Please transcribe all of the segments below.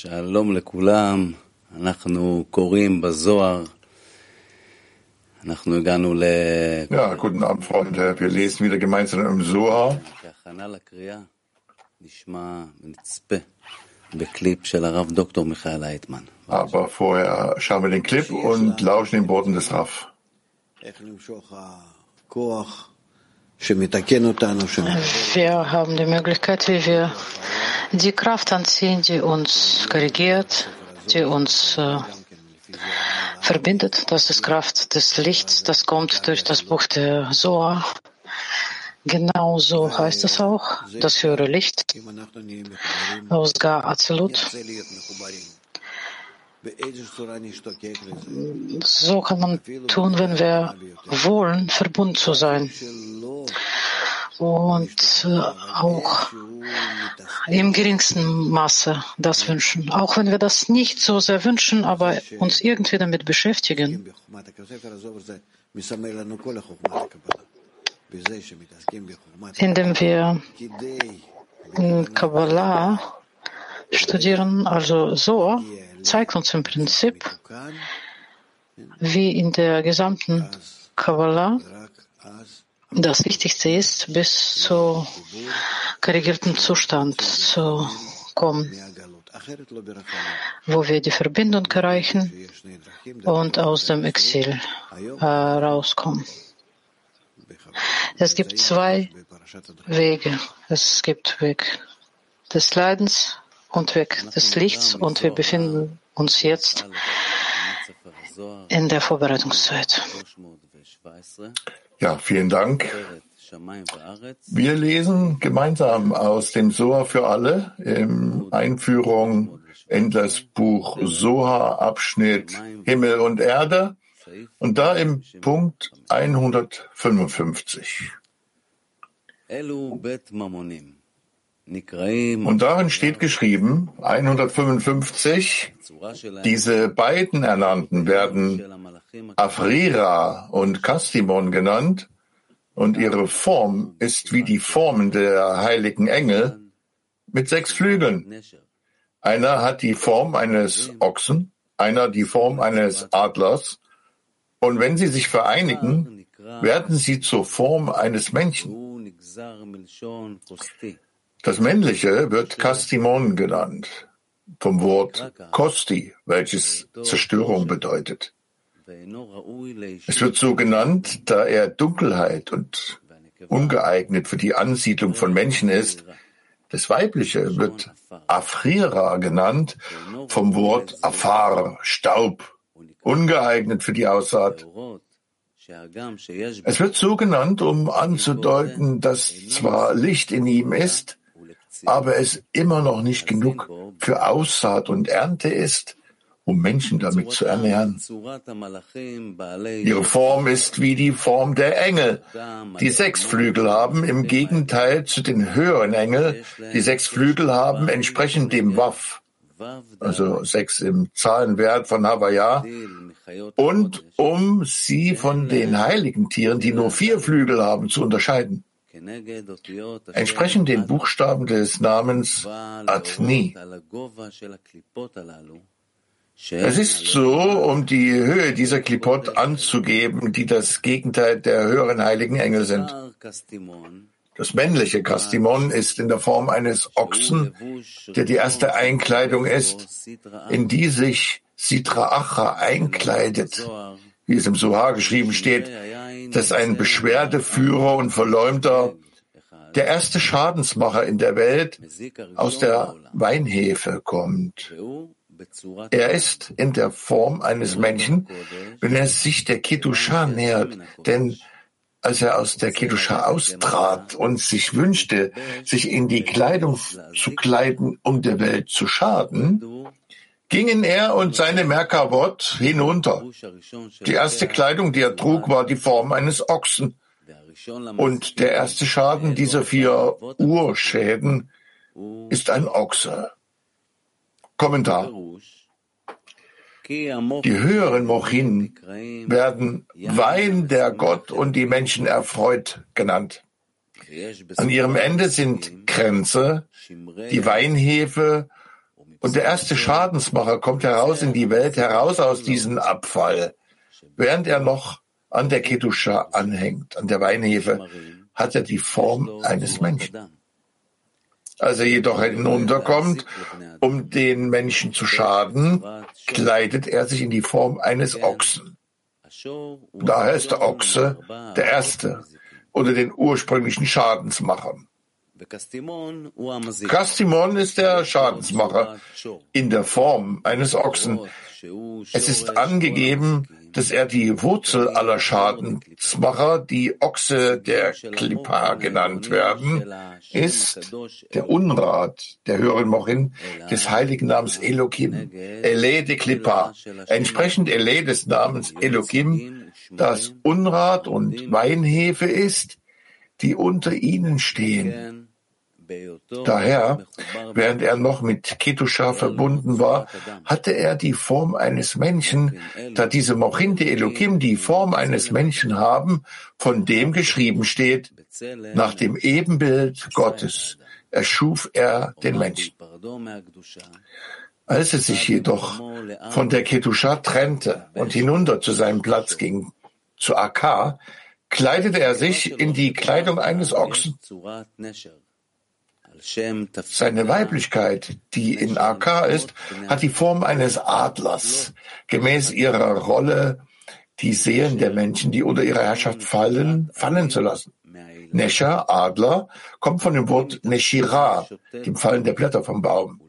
שלום לכולם, אנחנו קוראים בזוהר, אנחנו הגענו ל... Ja, guten Abend, Freunde. Wir lesen wieder gemeinsam im Zohar. כהכנה לקריאה, נשמע ונצפה בקליפ של הרב דוקטור מיכאל אייטמן. Aber vorher schauen wir den Clip und lauschen den Worten des Raff. איך למשוך הכוח שמתקן אותנו, שמ- Wir haben die Möglichkeit, wie wir die Kraft anziehen, die uns korrigiert, die uns äh, verbindet. Das ist Kraft des Lichts, das kommt durch das Buch der Zohar. Genauso heißt es auch, das höhere Licht aus Gar Azelut. So kann man tun, wenn wir wollen, verbunden zu sein und äh, auch im geringsten Maße das wünschen. Auch wenn wir das nicht so sehr wünschen, aber uns irgendwie damit beschäftigen. Indem wir Kabbalah studieren, also so, zeigt uns im Prinzip, wie in der gesamten Kabbalah das Wichtigste ist, bis zu korrigierten Zustand zu kommen, wo wir die Verbindung erreichen und aus dem Exil äh, rauskommen. Es gibt zwei Wege. Es gibt Weg des Leidens und Weg des Lichts und wir befinden uns jetzt in der Vorbereitungszeit. Ja, vielen Dank. Wir lesen gemeinsam aus dem Soha für alle im Einführung in das Buch Soha Abschnitt Himmel und Erde und da im Punkt 155. Und darin steht geschrieben, 155, diese beiden Ernannten werden Afrira und Kastimon genannt und ihre Form ist wie die Formen der heiligen Engel mit sechs Flügeln. Einer hat die Form eines Ochsen, einer die Form eines Adlers und wenn sie sich vereinigen, werden sie zur Form eines Menschen. Das Männliche wird Kastimon genannt, vom Wort Kosti, welches Zerstörung bedeutet. Es wird so genannt, da er Dunkelheit und ungeeignet für die Ansiedlung von Menschen ist. Das Weibliche wird Afrira genannt, vom Wort Afar, Staub, ungeeignet für die Aussaat. Es wird so genannt, um anzudeuten, dass zwar Licht in ihm ist, aber es immer noch nicht genug für Aussaat und Ernte ist, um Menschen damit zu ernähren. Ihre Form ist wie die Form der Engel, die sechs Flügel haben, im Gegenteil zu den höheren Engel, die sechs Flügel haben, entsprechend dem Waff, also sechs im Zahlenwert von Havaya, und um sie von den heiligen Tieren, die nur vier Flügel haben, zu unterscheiden. Entsprechend den Buchstaben des Namens Atni. Es ist so, um die Höhe dieser Klipot anzugeben, die das Gegenteil der höheren heiligen Engel sind. Das männliche Kastimon ist in der Form eines Ochsen, der die erste Einkleidung ist, in die sich Sitra Acha einkleidet, wie es im Sohar geschrieben steht, dass ein Beschwerdeführer und Verleumder, der erste Schadensmacher in der Welt, aus der Weinhefe kommt. Er ist in der Form eines Menschen, wenn er sich der Kedusha nähert, denn als er aus der Kedusha austrat und sich wünschte, sich in die Kleidung zu kleiden, um der Welt zu schaden, gingen er und seine Merkavot hinunter. Die erste Kleidung, die er trug, war die Form eines Ochsen. Und der erste Schaden dieser vier Urschäden ist ein Ochse. Kommentar. Die höheren Mochin werden Wein der Gott und die Menschen erfreut genannt. An ihrem Ende sind Kränze, die Weinhefe Und der erste Schadensmacher kommt heraus in die Welt, heraus aus diesem Abfall. Während er noch an der Kedusha anhängt, an der Weinhefe, hat er die Form eines Menschen. Als er jedoch hinunterkommt, um den Menschen zu schaden, kleidet er sich in die Form eines Ochsen. Daher ist der Ochse der Erste unter den ursprünglichen Schadensmachern. Kastimon ist der Schadensmacher in der Form eines Ochsen. Es ist angegeben, dass er die Wurzel aller Schadensmacher, die Ochse der Klippa genannt werden, ist der Unrat der höheren Mochin des heiligen Namens Elohim, Ele de Klippa. Entsprechend Ele des Namens Elohim, das Unrat und Weinhefe ist, die unter ihnen stehen. Daher, während er noch mit Ketusha verbunden war, hatte er die Form eines Menschen, da diese Mochinte Elohim die Form eines Menschen haben, von dem geschrieben steht, nach dem Ebenbild Gottes erschuf er den Menschen. Als er sich jedoch von der Ketusha trennte und hinunter zu seinem Platz ging, zu Akkar, kleidete er sich in die Kleidung eines Ochsen. Seine Weiblichkeit, die in AK ist, hat die Form eines Adlers, gemäß ihrer Rolle, die Seelen der Menschen, die unter ihrer Herrschaft fallen, fallen zu lassen. Nesha, Adler, kommt von dem Wort Neshira, dem Fallen der Blätter vom Baum.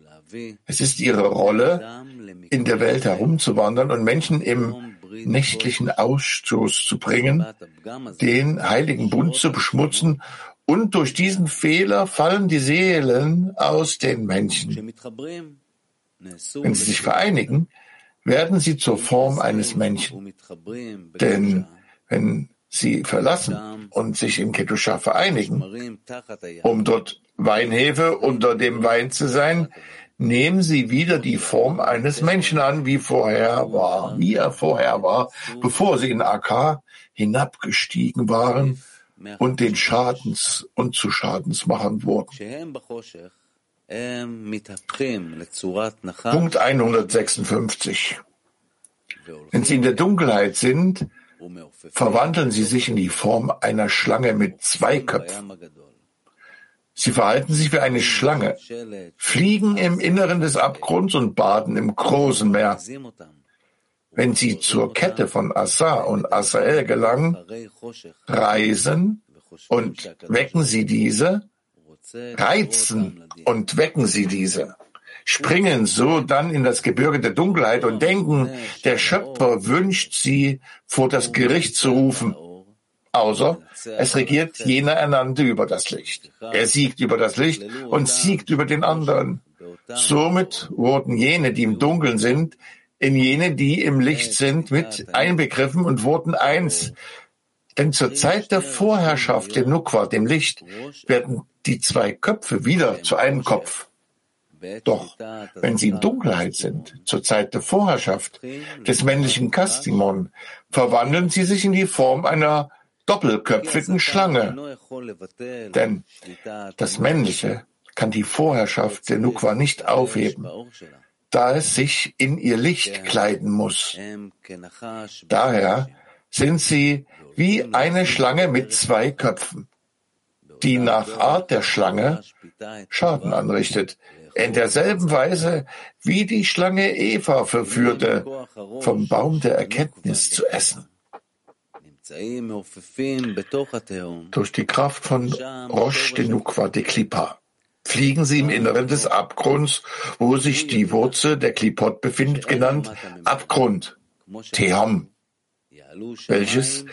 Es ist ihre Rolle, in der Welt herumzuwandern und Menschen im nächtlichen Ausstoß zu bringen, den heiligen Bund zu beschmutzen und durch diesen Fehler fallen die Seelen aus den Menschen. Wenn sie sich vereinigen, werden sie zur Form eines Menschen. Denn wenn sie verlassen und sich in Kedusha vereinigen, um dort Weinhefe unter dem Wein zu sein, nehmen sie wieder die Form eines Menschen an, wie vorher war, wie er vorher war, bevor sie in Akkar hinabgestiegen waren und den Schadens und zu Schadensmachern wurden. Punkt 156. Wenn sie in der Dunkelheit sind, verwandeln sie sich in die Form einer Schlange mit zwei Köpfen. Sie verhalten sich wie eine Schlange, fliegen im Inneren des Abgrunds und baden im großen Meer. Wenn sie zur Kette von Asa und Asael gelangen, reisen und wecken sie diese, reizen und wecken sie diese, springen so dann in das Gebirge der Dunkelheit und denken, der Schöpfer wünscht sie vor das Gericht zu rufen. Außer es regiert jener Ernannte über das Licht. Er siegt über das Licht und siegt über den anderen. Somit wurden jene, die im Dunkeln sind, in jene, die im Licht sind, mit einbegriffen und wurden eins. Denn zur Zeit der Vorherrschaft der Nukwa, dem Licht, werden die zwei Köpfe wieder zu einem Kopf. Doch wenn sie in Dunkelheit sind, zur Zeit der Vorherrschaft des männlichen Kastimon, verwandeln sie sich in die Form einer doppelköpfigen Schlange. Denn das Männliche kann die Vorherrschaft der Nukwa nicht aufheben da es sich in ihr Licht kleiden muss. Daher sind sie wie eine Schlange mit zwei Köpfen, die nach Art der Schlange Schaden anrichtet, in derselben Weise, wie die Schlange Eva verführte, vom Baum der Erkenntnis zu essen. Durch die Kraft von Rosh Denukwa de Klippa fliegen sie im Inneren des Abgrunds, wo sich die Wurzel der Klipot befindet, genannt Abgrund, Tehom, welches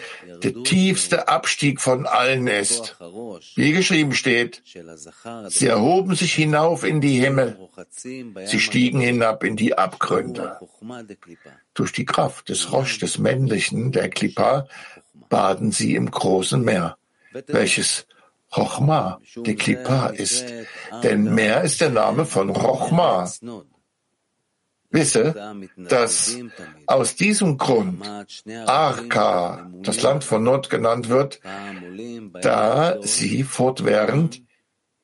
der tiefste Abstieg von allen ist. Wie geschrieben steht, sie erhoben sich hinauf in die Himmel, sie stiegen hinab in die Abgründe. Durch die Kraft des Rosch des Männlichen, der Klippa, baden sie im großen Meer, welches Chochma, die Klippa ist, denn Meer ist der Name von Chochma. Wisse, dass aus diesem Grund Arka, das Land von Nord genannt wird, da sie fortwährend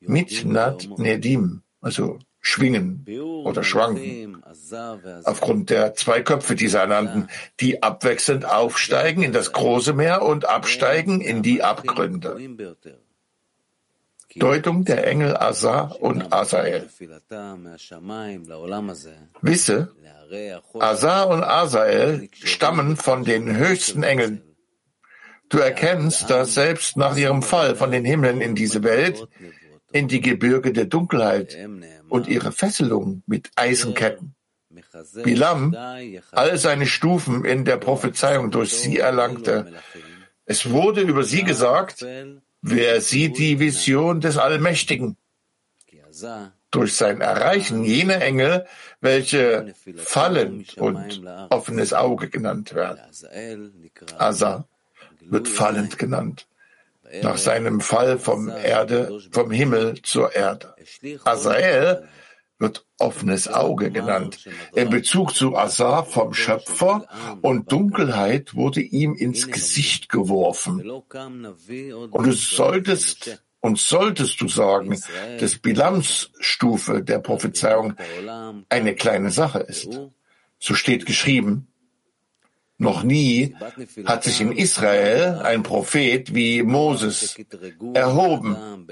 mit Nad Nedim, also schwingen oder schwanken. Aufgrund der zwei Köpfe dieser ernannten, die abwechselnd aufsteigen in das große Meer und absteigen in die Abgründe. Deutung der Engel Asa und Asael. Wisse, Asa und Asael stammen von den höchsten Engeln. Du erkennst, dass selbst nach ihrem Fall von den Himmeln in diese Welt, in die Gebirge der Dunkelheit und ihre Fesselung mit Eisenketten, Bilam all seine Stufen in der Prophezeiung durch sie erlangte. Es wurde über sie gesagt, Wer sieht die Vision des Allmächtigen? Durch sein Erreichen jener Engel, welche fallend und offenes Auge genannt werden. Asa wird fallend genannt, nach seinem Fall vom Erde, vom Himmel zur Erde. Asael wird offenes Auge genannt. In Bezug zu Asa vom Schöpfer und Dunkelheit wurde ihm ins Gesicht geworfen. Und du solltest und solltest du sagen, dass Bilanzstufe der Prophezeiung eine kleine Sache ist. So steht geschrieben, noch nie hat sich in Israel ein Prophet wie Moses erhoben.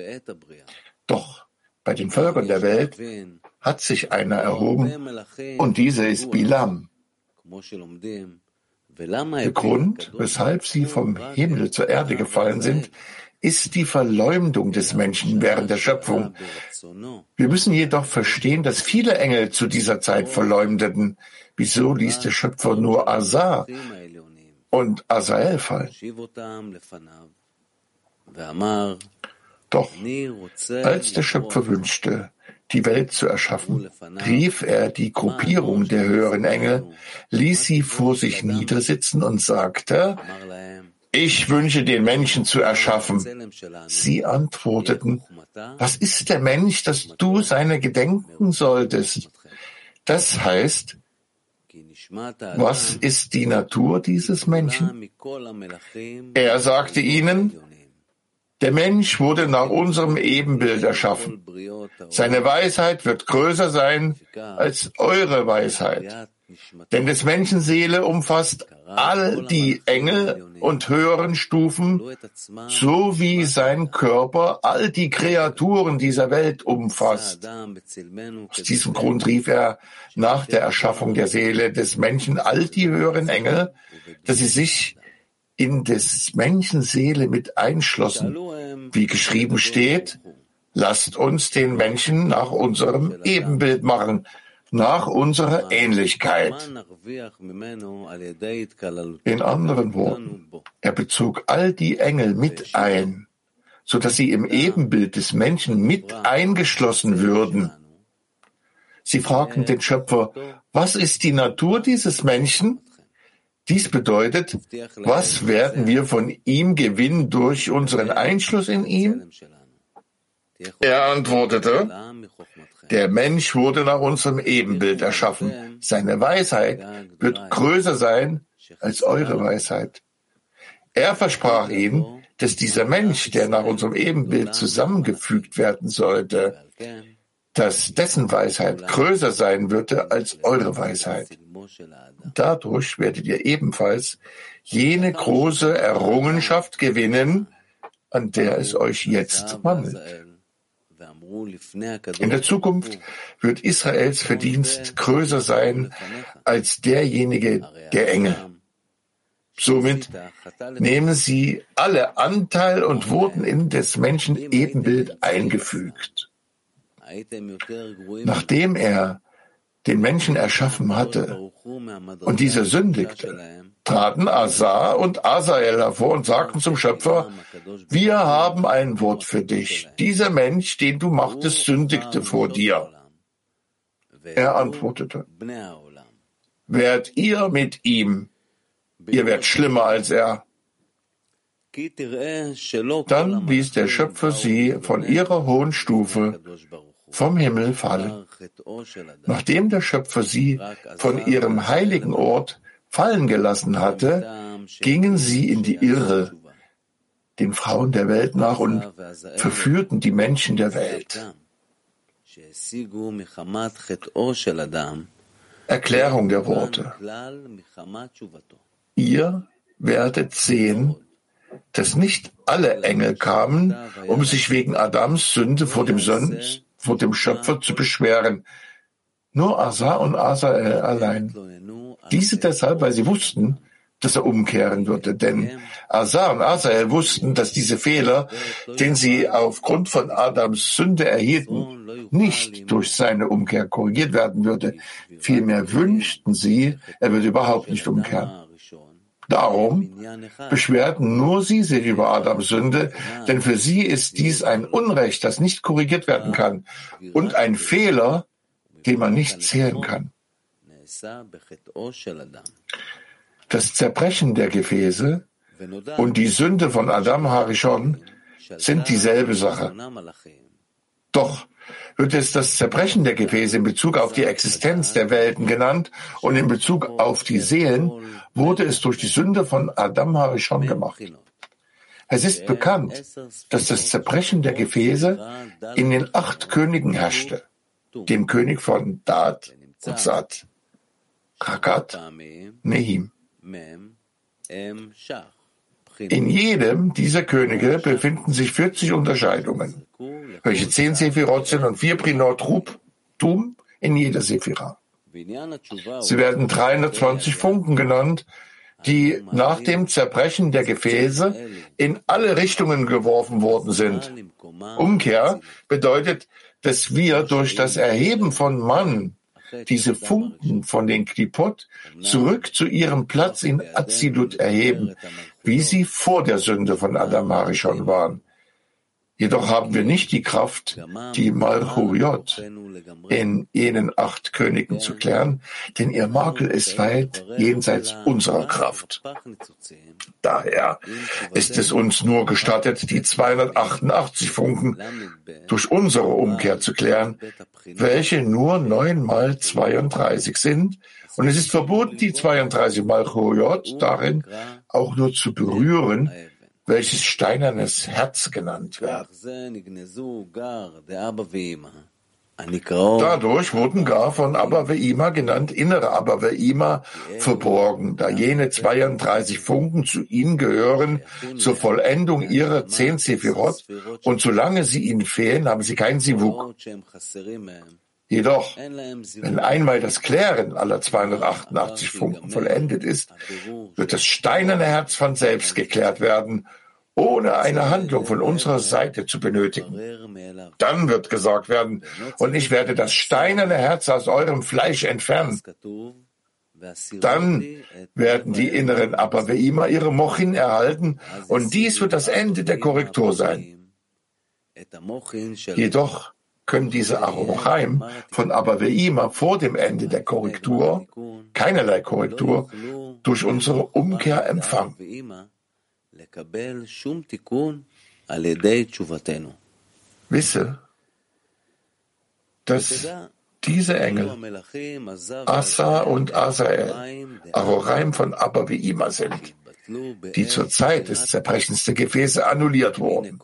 Doch bei den Völkern der Welt hat sich einer erhoben und dieser ist Bilam. Der Grund, weshalb sie vom Himmel zur Erde gefallen sind, ist die Verleumdung des Menschen während der Schöpfung. Wir müssen jedoch verstehen, dass viele Engel zu dieser Zeit verleumdeten. Wieso ließ der Schöpfer nur Asa und Asael fallen? Doch als der Schöpfer wünschte, die Welt zu erschaffen, rief er die Gruppierung der höheren Engel, ließ sie vor sich niedersitzen und sagte, ich wünsche den Menschen zu erschaffen. Sie antworteten, was ist der Mensch, dass du seine gedenken solltest? Das heißt, was ist die Natur dieses Menschen? Er sagte ihnen, der Mensch wurde nach unserem Ebenbild erschaffen. Seine Weisheit wird größer sein als eure Weisheit. Denn des Menschen Seele umfasst all die Engel und höheren Stufen, so wie sein Körper all die Kreaturen dieser Welt umfasst. Aus diesem Grund rief er nach der Erschaffung der Seele des Menschen all die höheren Engel, dass sie sich in des Menschen Seele mit einschlossen, wie geschrieben steht, lasst uns den Menschen nach unserem Ebenbild machen, nach unserer Ähnlichkeit. In anderen Worten, er bezog all die Engel mit ein, so dass sie im Ebenbild des Menschen mit eingeschlossen würden. Sie fragten den Schöpfer, was ist die Natur dieses Menschen? Dies bedeutet, was werden wir von ihm gewinnen durch unseren Einschluss in ihm? Er antwortete, der Mensch wurde nach unserem Ebenbild erschaffen. Seine Weisheit wird größer sein als eure Weisheit. Er versprach ihnen, dass dieser Mensch, der nach unserem Ebenbild zusammengefügt werden sollte, dass dessen Weisheit größer sein würde als eure Weisheit. Dadurch werdet ihr ebenfalls jene große Errungenschaft gewinnen, an der es euch jetzt mangelt. In der Zukunft wird Israels Verdienst größer sein als derjenige der Engel. Somit nehmen sie alle Anteil und wurden in des Menschen Ebenbild eingefügt. Nachdem er den Menschen erschaffen hatte und dieser sündigte, traten Asa und Asael hervor und sagten zum Schöpfer, wir haben ein Wort für dich. Dieser Mensch, den du machtest, sündigte vor dir. Er antwortete, werdet ihr mit ihm, ihr werdet schlimmer als er. Dann ließ der Schöpfer sie von ihrer hohen Stufe vom Himmel fallen. Nachdem der Schöpfer sie von ihrem heiligen Ort fallen gelassen hatte, gingen sie in die Irre, den Frauen der Welt nach und verführten die Menschen der Welt. Erklärung der Worte. Ihr werdet sehen, dass nicht alle Engel kamen, um sich wegen Adams Sünde vor dem, Sön vor dem Schöpfer zu beschweren. Nur Asa und Asael allein. Diese deshalb, weil sie wussten, dass er umkehren würde. Denn Asa und Asael wussten, dass diese Fehler, den sie aufgrund von Adams Sünde erhielten, nicht durch seine Umkehr korrigiert werden würde. Vielmehr wünschten sie, er würde überhaupt nicht umkehren. Darum beschwerten nur sie sich über Adams Sünde, denn für sie ist dies ein Unrecht, das nicht korrigiert werden kann und ein Fehler, den man nicht zählen kann. Das Zerbrechen der Gefäße und die Sünde von Adam Harishon sind dieselbe Sache. Doch wird es das Zerbrechen der Gefäße in Bezug auf die Existenz der Welten genannt und in Bezug auf die Seelen wurde es durch die Sünde von Adam Harishon gemacht. Es ist bekannt, dass das Zerbrechen der Gefäße in den acht Königen herrschte, dem König von Dat und Sat, Rakat, Nehim. In jedem dieser Könige befinden sich 40 Unterscheidungen, welche zehn Sephirot sind und vier Prinot Tum in jeder Sephira. Sie werden 320 Funken genannt, die nach dem Zerbrechen der Gefäße in alle Richtungen geworfen worden sind. Umkehr bedeutet, dass wir durch das Erheben von Mann diese Funken von den Klipot zurück zu ihrem Platz in Azilut erheben, wie sie vor der Sünde von Adam Arishon waren. Jedoch haben wir nicht die Kraft, die Malchuriot in jenen acht Königen zu klären, denn ihr Makel ist weit jenseits unserer Kraft. Daher ist es uns nur gestattet, die 288 Funken durch unsere Umkehr zu klären, welche nur neun mal 32 sind, und es ist verboten, die 32 Malchuriot darin auch nur zu berühren, welches steinernes Herz genannt wird. Dadurch wurden gar von Abba Ve'ima genannt innere Abba Ve'ima verborgen, da jene 32 Funken zu ihnen gehören zur Vollendung ihrer zehn Sephirot und solange sie ihnen fehlen, haben sie kein Sivuk. Jedoch, wenn einmal das Klären aller 288 Funken vollendet ist, wird das steinerne Herz von selbst geklärt werden, ohne eine Handlung von unserer Seite zu benötigen. Dann wird gesagt werden, und ich werde das steinerne Herz aus eurem Fleisch entfernen. Dann werden die inneren Abaveima ihre Mochin erhalten, und dies wird das Ende der Korrektur sein. Jedoch können diese Arochaim von Abaveima vor dem Ende der Korrektur, keinerlei Korrektur, durch unsere Umkehr empfangen. Wisse, dass diese Engel, Asa und Asael, Arochaim von Abaveima sind, die zur Zeit des Zerbrechens der Gefäße annulliert wurden.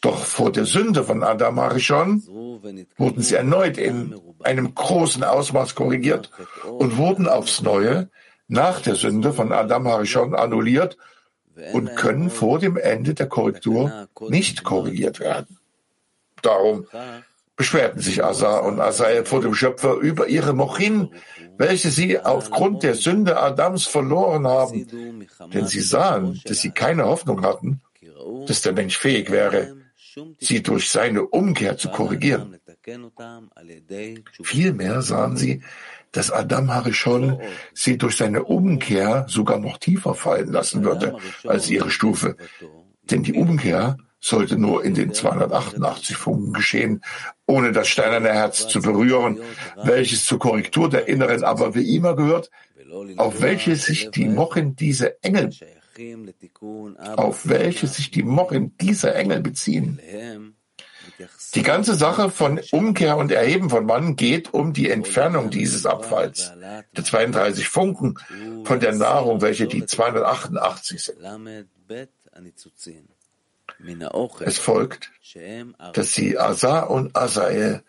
Doch vor der Sünde von Adam Arishon wurden sie erneut in einem großen Ausmaß korrigiert und wurden aufs Neue nach der Sünde von Adam Harishon annulliert und können vor dem Ende der Korrektur nicht korrigiert werden. Darum beschwerten sich Asa und Asael vor dem Schöpfer über ihre Mochin, welche sie aufgrund der Sünde Adams verloren haben, denn sie sahen, dass sie keine Hoffnung hatten, dass der Mensch fähig wäre, sie durch seine Umkehr zu korrigieren. Vielmehr sahen sie, dass Adam Harishon sie durch seine Umkehr sogar noch tiefer fallen lassen würde als ihre Stufe. Denn die Umkehr sollte nur in den 288 Funken geschehen, ohne das steinerne Herz zu berühren, welches zur Korrektur der inneren aber wie immer gehört, auf welche sich die Mochen dieser Engel, auf welche sich die Mochen dieser Engel beziehen. Die ganze Sache von Umkehr und Erheben von Mann geht um die Entfernung dieses Abfalls, der 32 Funken von der Nahrung, welche die 288 sind. Es folgt, dass sie Asa und Asael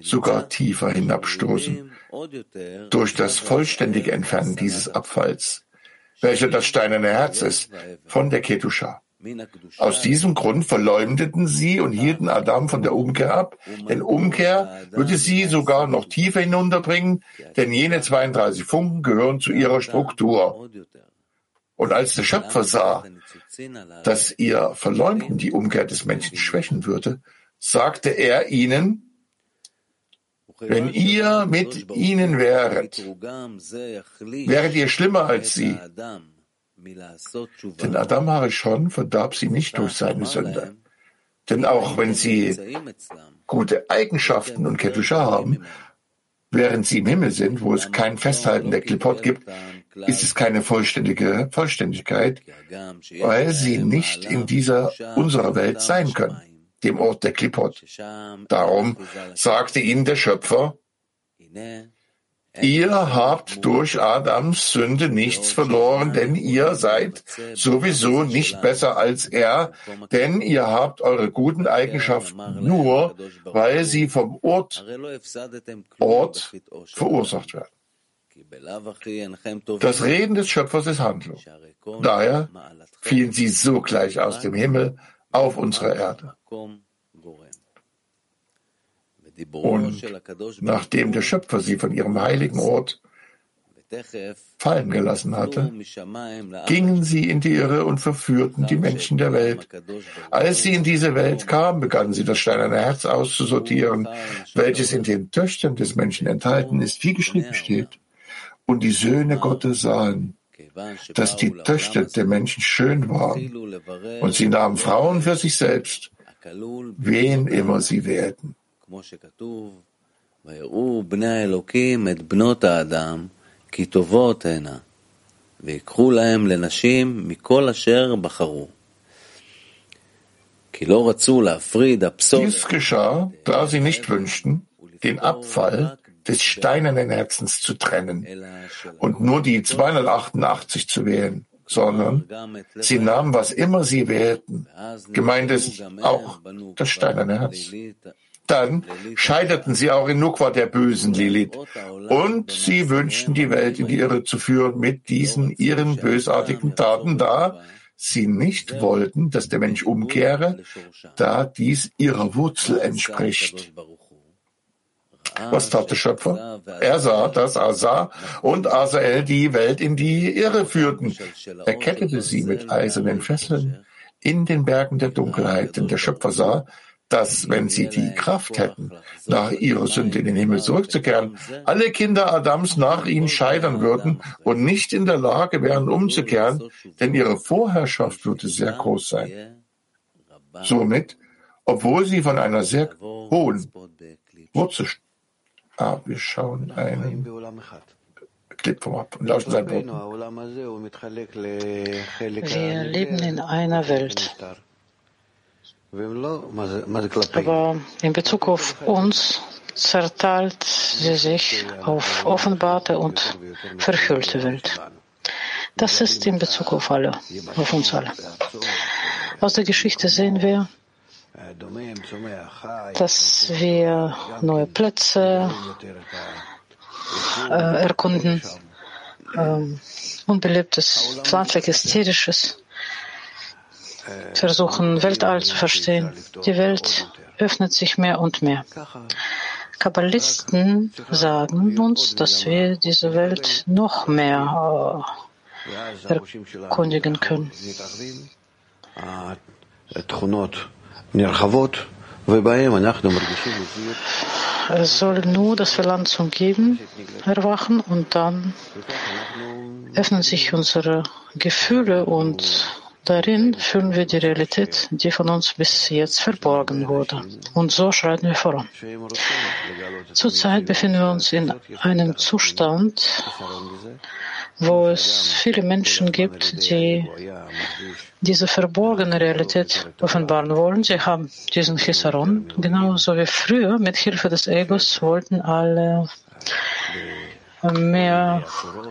sogar tiefer hinabstoßen, durch das vollständige Entfernen dieses Abfalls, welcher das steinerne Herz ist, von der Ketusha. Aus diesem Grund verleumdeten sie und hielten Adam von der Umkehr ab, denn Umkehr würde sie sogar noch tiefer hinunterbringen, denn jene 32 Funken gehören zu ihrer Struktur. Und als der Schöpfer sah, dass ihr Verleumden die Umkehr des Menschen schwächen würde, sagte er ihnen, wenn ihr mit ihnen wäret, wäret ihr schlimmer als sie. Denn Adam Harishon verdarb sie nicht durch seine Sünde. Denn auch wenn sie gute Eigenschaften und Kedusha haben, während sie im Himmel sind, wo es kein Festhalten der Klipot gibt, ist es keine vollständige Vollständigkeit, weil sie nicht in dieser unserer Welt sein können dem Ort der Klippot. Darum sagte ihnen der Schöpfer, Ihr habt durch Adams Sünde nichts verloren, denn ihr seid sowieso nicht besser als er, denn ihr habt eure guten Eigenschaften nur, weil sie vom Ort, Ort verursacht werden. Das Reden des Schöpfers ist Handlung. Daher fielen sie sogleich aus dem Himmel auf unserer Erde. Und nachdem der Schöpfer sie von ihrem heiligen Ort fallen gelassen hatte, gingen sie in die Irre und verführten die Menschen der Welt. Als sie in diese Welt kamen, begannen sie das steinerne Herz auszusortieren, welches in den Töchtern des Menschen enthalten ist, wie geschrieben steht. Und die Söhne Gottes sahen, dass die Töchter der Menschen schön waren, und sie nahmen Frauen für sich selbst, wen immer sie werden. ויקחו להם לנשים מכל אשר בחרו. כי לא רצו להפריד הפסולת. Dies geschah, da sie nicht wünschten, den Abfall des steinernen Herzens zu trennen und nur die 288 zu wählen, sondern sie nahmen, was immer sie wählten. Gemeint ist auch das steinerne Herz. Dann scheiterten sie auch in Nukwa der bösen Lilith und sie wünschten die Welt in die Irre zu führen mit diesen ihren bösartigen Taten, da sie nicht wollten, dass der Mensch umkehre, da dies ihrer Wurzel entspricht. Was tat der Schöpfer? Er sah, dass Asa und Asael die Welt in die Irre führten. Er kettete sie mit eisernen Fesseln in den Bergen der Dunkelheit, denn der Schöpfer sah, dass, wenn sie die Kraft hätten, nach ihrer Sünde in den Himmel zurückzukehren, alle Kinder Adams nach ihnen scheitern würden und nicht in der Lage wären, umzukehren, denn ihre Vorherrschaft würde sehr groß sein. Somit, obwohl sie von einer sehr hohen Wurzel Ah, wir schauen einen Clip vom ab und lauschen seinen Worten. Wir leben in einer Welt. Aber in Bezug auf uns zerteilt sie sich auf offenbarte und verhüllte Welt. Das ist in Bezug auf alle, auf uns alle. Aus der Geschichte sehen wir, dass wir neue Plätze äh, erkunden, äh, unbelebtes, pflanzliches, tierisches, versuchen Weltall zu verstehen. Die Welt öffnet sich mehr und mehr. Kabbalisten sagen uns, dass wir diese Welt noch mehr äh, erkundigen können. Es soll nur das Verlangen zum Geben erwachen und dann öffnen sich unsere Gefühle und darin fühlen wir die Realität, die von uns bis jetzt verborgen wurde. Und so schreiten wir voran. Zurzeit befinden wir uns in einem Zustand, wo es viele Menschen gibt, die diese verborgene Realität offenbaren wollen. Sie haben diesen Chisaron, genauso wie früher, mit Hilfe des Egos wollten alle mehr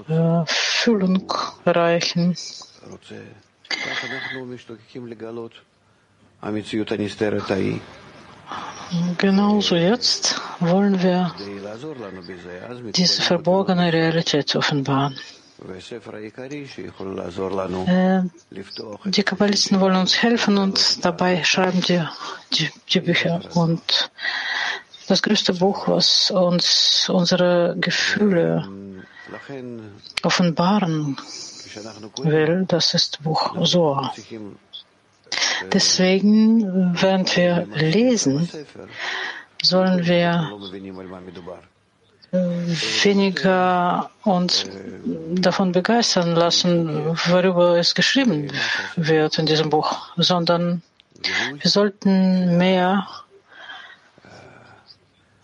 äh, Füllung erreichen. Genauso jetzt wollen wir diese verborgene Realität offenbaren. Äh, die Kabbalisten wollen uns helfen und dabei schreiben die, die, die Bücher. Und das größte Buch, was uns unsere Gefühle offenbaren will, das ist Buch Soa. Deswegen, während wir lesen, sollen wir weniger uns davon begeistern lassen, worüber es geschrieben wird in diesem Buch, sondern wir sollten mehr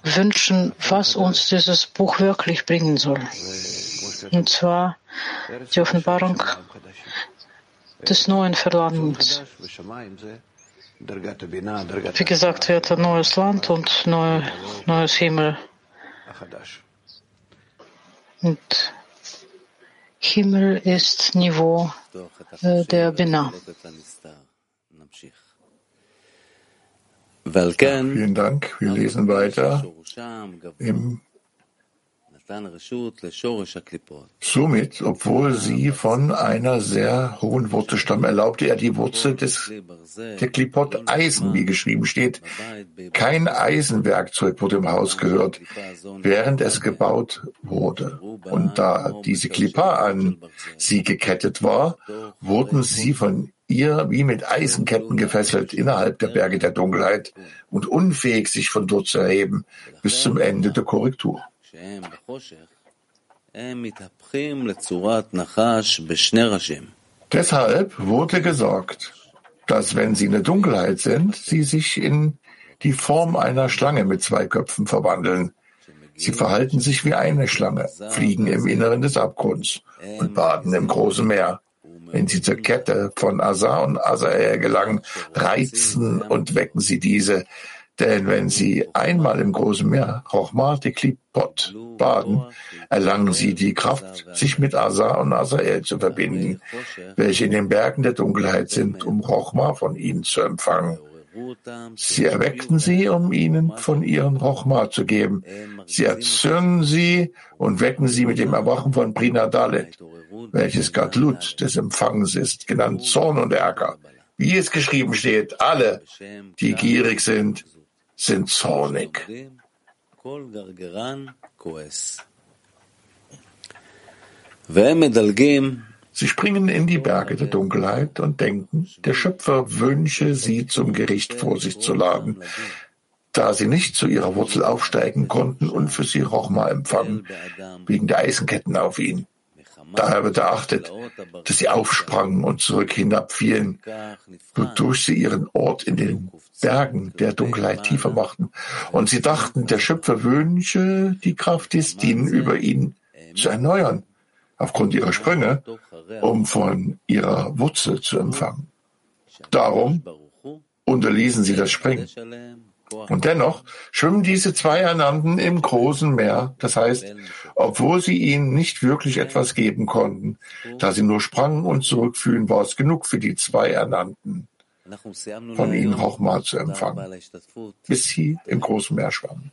wünschen, was uns dieses Buch wirklich bringen soll. Und zwar die Offenbarung des neuen Verlangens. Wie gesagt, wird ein neues Land und neu, neues Himmel. Und Himmel ist Niveau äh, der Bina. Vielen Dank. Wir lesen weiter im Somit, obwohl sie von einer sehr hohen Wurzelstamm erlaubte er die Wurzel des, der Klipot Eisen, wie geschrieben steht. Kein Eisenwerkzeug wurde im Haus gehört, während es gebaut wurde. Und da diese Klippa an sie gekettet war, wurden sie von ihr wie mit Eisenketten gefesselt innerhalb der Berge der Dunkelheit und unfähig, sich von dort zu erheben bis zum Ende der Korrektur. Deshalb wurde gesagt, dass wenn sie in der Dunkelheit sind, sie sich in die Form einer Schlange mit zwei Köpfen verwandeln. Sie verhalten sich wie eine Schlange, fliegen im Inneren des Abgrunds und baden im großen Meer. Wenn sie zur Kette von Asa und Asael gelangen, reizen und wecken sie diese, denn wenn sie einmal im großen Meer, Chochmah Klipot, baden, erlangen sie die Kraft, sich mit Asa und Asael zu verbinden, welche in den Bergen der Dunkelheit sind, um Chochmah von ihnen zu empfangen. Sie erweckten sie, um ihnen von ihren Chochmah zu geben. Sie erzürnen sie und wecken sie mit dem Erwachen von Prina Dalet, welches Gadlut des Empfangens ist, genannt Zorn und Ärger. Wie es geschrieben steht, alle, die gierig sind, sind zornig. Sie springen in die Berge der Dunkelheit und denken, der Schöpfer wünsche sie zum Gericht vor sich zu laden, da sie nicht zu ihrer Wurzel aufsteigen konnten und für sie Rochma empfangen, wegen der Eisenketten auf ihn. Daher wird erachtet, dass sie aufsprangen und zurück hinabfielen, wodurch sie ihren Ort in den Bergen der Dunkelheit tiefer machten. Und sie dachten, der Schöpfer wünsche die Kraft Distin über ihn zu erneuern, aufgrund ihrer Sprünge, um von ihrer Wurzel zu empfangen. Darum unterließen sie das Springen. Und dennoch schwimmen diese zwei Ernannten im großen Meer, das heißt, obwohl sie ihnen nicht wirklich etwas geben konnten, da sie nur sprangen und zurückfühlen, war es genug für die zwei Ernannten, von ihnen Rochma zu empfangen, bis sie im großen Meer schwammen.